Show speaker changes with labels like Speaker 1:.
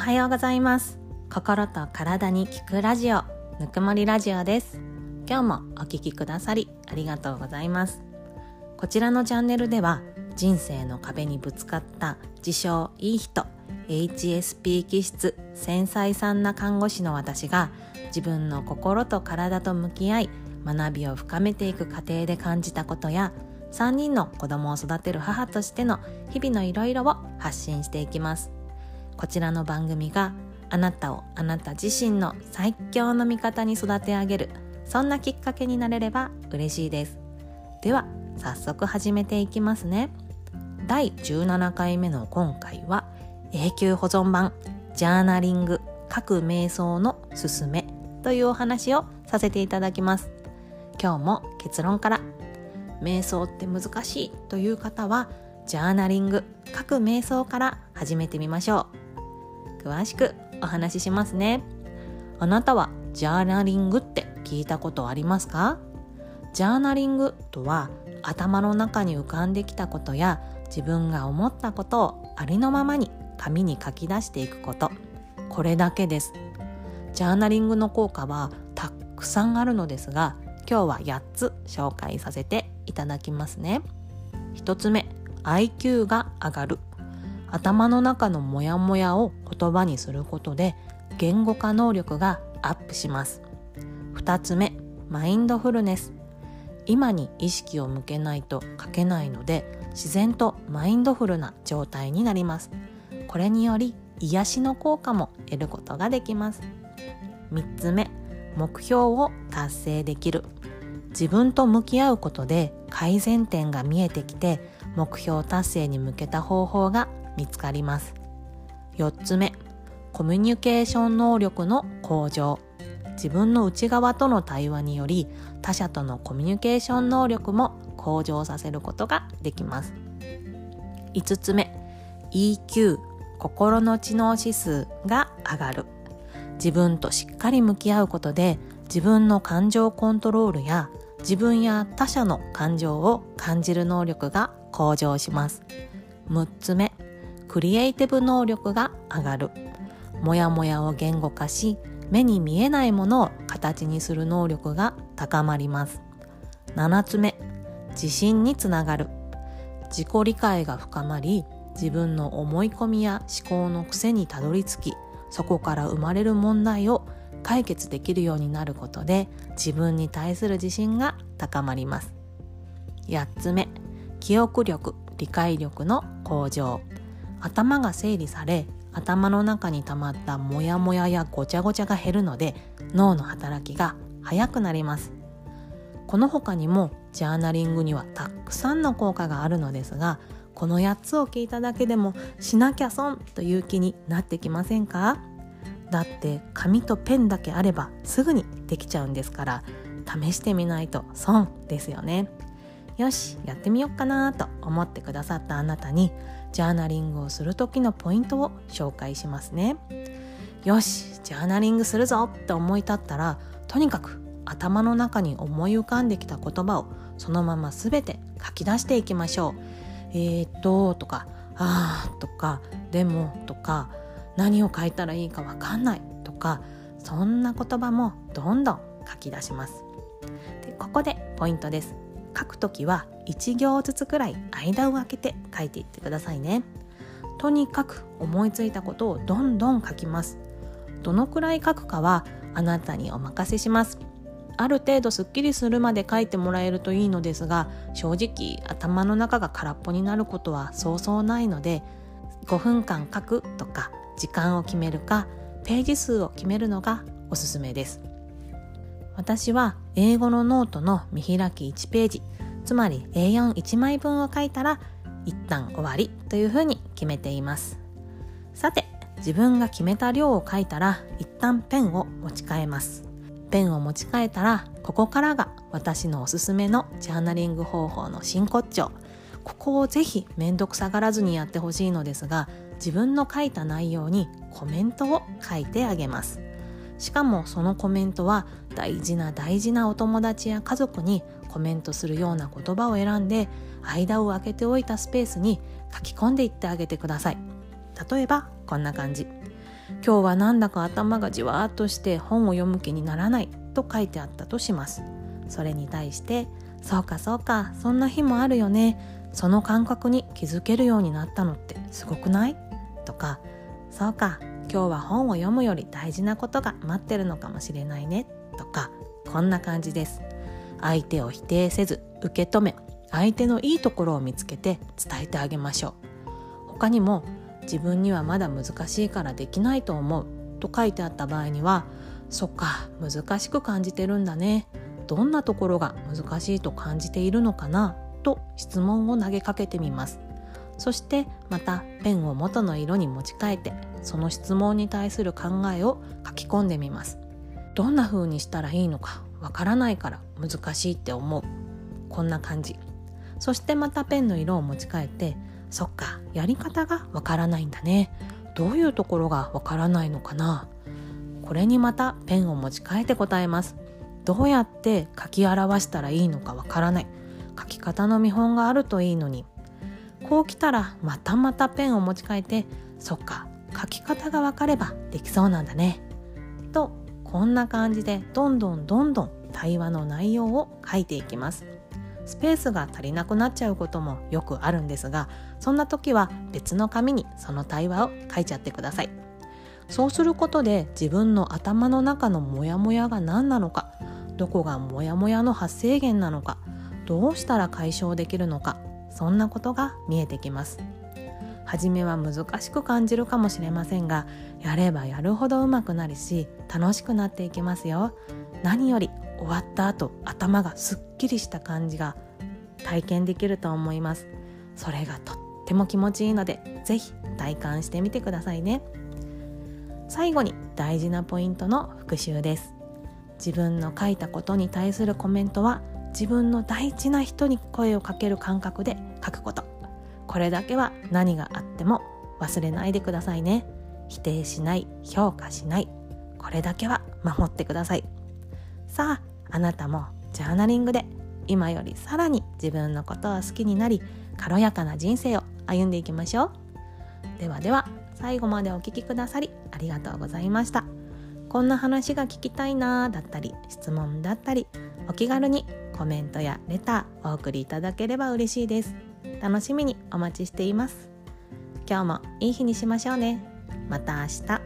Speaker 1: おはようございます。心と体に聞くラジオぬくもりラジオです。今日もお聞きくださりありがとうございます。こちらのチャンネルでは人生の壁にぶつかった自称いい人 HSP 気質繊細さんな看護師の私が自分の心と体と向き合い学びを深めていく過程で感じたことや3人の子供を育てる母としての日々のいろいろを発信していきます。こちらの番組があなたをあなた自身の最強の味方に育て上げるそんなきっかけになれれば嬉しいです。では早速始めていきますね。第17回目の今回は永久保存版ジャーナリング各瞑想のすすめというお話をさせていただきます。今日も結論から瞑想って難しいという方はジャーナリング各瞑想から始めてみましょう。詳しくお話ししますね。あなたはジャーナリングって聞いたことありますか？ジャーナリングとは頭の中に浮かんできたことや自分が思ったことをありのままに紙に書き出していくこと。これだけです。ジャーナリングの効果はたくさんあるのですが今日は8つ紹介させていただきますね。1つ目 IQ が上がる。頭の中のモヤモヤを言葉にすることで言語化能力がアップします。2つ目マインドフルネス。今に意識を向けないと書けないので自然とマインドフルな状態になります。これにより癒しの効果も得ることができます。3つ目目標を達成できる。自分と向き合うことで改善点が見えてきて目標達成に向けた方法が見つかります。4つ目コミュニケーション能力の向上。自分の内側との対話により他者とのコミュニケーション能力も向上させることができます。5つ目 EQ 心の知能指数が上がる。自分としっかり向き合うことで自分の感情コントロールや自分や他者の感情を感じる能力が向上します。6つ目クリエイティブ能力が上がる。モヤモヤを言語化し目に見えないものを形にする能力が高まります。7つ目自信につながる。自己理解が深まり自分の思い込みや思考の癖にたどり着きそこから生まれる問題を解決できるようになることで自分に対する自信が高まります。8つ目記憶力理解力の向上。頭が整理され頭の中に溜まったモヤモヤやごちゃごちゃが減るので脳の働きが早くなります。この他にもジャーナリングにはたくさんの効果があるのですがこの8つを聞いただけでもしなきゃ損という気になってきませんか？だって紙とペンだけあればすぐにできちゃうんですから試してみないと損ですよね。よしやってみようかなと思ってくださったあなたにジャーナリングをする時のポイントを紹介しますね。よしジャーナリングするぞって思い立ったらとにかく頭の中に思い浮かんできた言葉をそのまま全て書き出していきましょう。えー、っととかあーとかでもとか何を書いたらいいかわかんない。とかそんな言葉もどんどん書き出します。でここでポイントです。書くときは1行ずつくらい間を空けて書いていってくださいね。とにかく思いついたことをどんどん書きます。どのくらい書くかはあなたにお任せします。ある程度すっきりするまで書いてもらえるといいのですが正直頭の中が空っぽになることはそうそうないので5分間書くとか時間を決めるかページ数を決めるのがおすすめです。私は英語のノートの見開き1ページつまり A41 枚分を書いたら一旦終わりというふうに決めています。さて自分が決めた量を書いたら一旦ペンを持ち替えます。ペンを持ち替えたらここからが私のおすすめのジャーナリング方法の真骨頂。ここをぜひ面倒くさがらずにやってほしいのですが自分の書いた内容にコメントを書いてあげます。しかもそのコメントは大事な大事なお友達や家族にコメントするような言葉を選んで間を空けておいたスペースに書き込んでいってあげてください。例えばこんな感じ。今日はなんだか頭がじわーっとして本を読む気にならないと書いてあったとします。それに対してそうかそうかそんな日もあるよね。その感覚に気づけるようになったのってすごくない？とかそうか今日は本を読むより大事なことが待ってるのかもしれないね。とかこんな感じです。相手を否定せず受け止め相手のいいところを見つけて伝えてあげましょう。他にも自分にはまだ難しいからできないと思うと書いてあった場合にはそっか難しく感じてるんだね。どんなところが難しいと感じているのかなと質問を投げかけてみます。そしてまたペンを元の色に持ち替えてその質問に対する考えを書き込んでみます。どんな風にしたらいいのかわからないから難しいって思う。こんな感じ。そしてまたペンの色を持ち替えてそっかやり方がわからないんだね。どういうところがわからないのかな。これにまたペンを持ち替えて答えます。どうやって書き表したらいいのかわからない。書き方の見本があるといいのに。こう来たらまたまたペンを持ち替えてそっか書き方が分かればできそうなんだね。とこんな感じでどんどんどんどん対話の内容を書いていきます。スペースが足りなくなっちゃうこともよくあるんですがそんな時は別の紙にその対話を書いちゃってください。そうすることで自分の頭の中のモヤモヤが何なのかどこがモヤモヤの発生源なのかどうしたら解消できるのかそんなことが見えてきます。初めは難しく感じるかもしれませんがやればやるほど上手くなるし楽しくなっていきますよ。何より終わった後頭がすっきりした感じが体験できると思います。それがとっても気持ちいいので是非体感してみてくださいね。最後に大事なポイントの復習です。自分の書いたことに対するコメントは自分の大事な人に声をかける感覚で書くこと。これだけは何があっても忘れないでくださいね。否定しない評価しない。これだけは守ってください。さああなたもジャーナリングで今よりさらに自分のことを好きになり軽やかな人生を歩んでいきましょう。ではでは最後までお聴きくださりありがとうございました。こんな話が聞きたいなーだったり質問だったりお気軽にコメントやレターお送りいただければ嬉しいです。楽しみにお待ちしています。今日もいい日にしましょうね。また明日。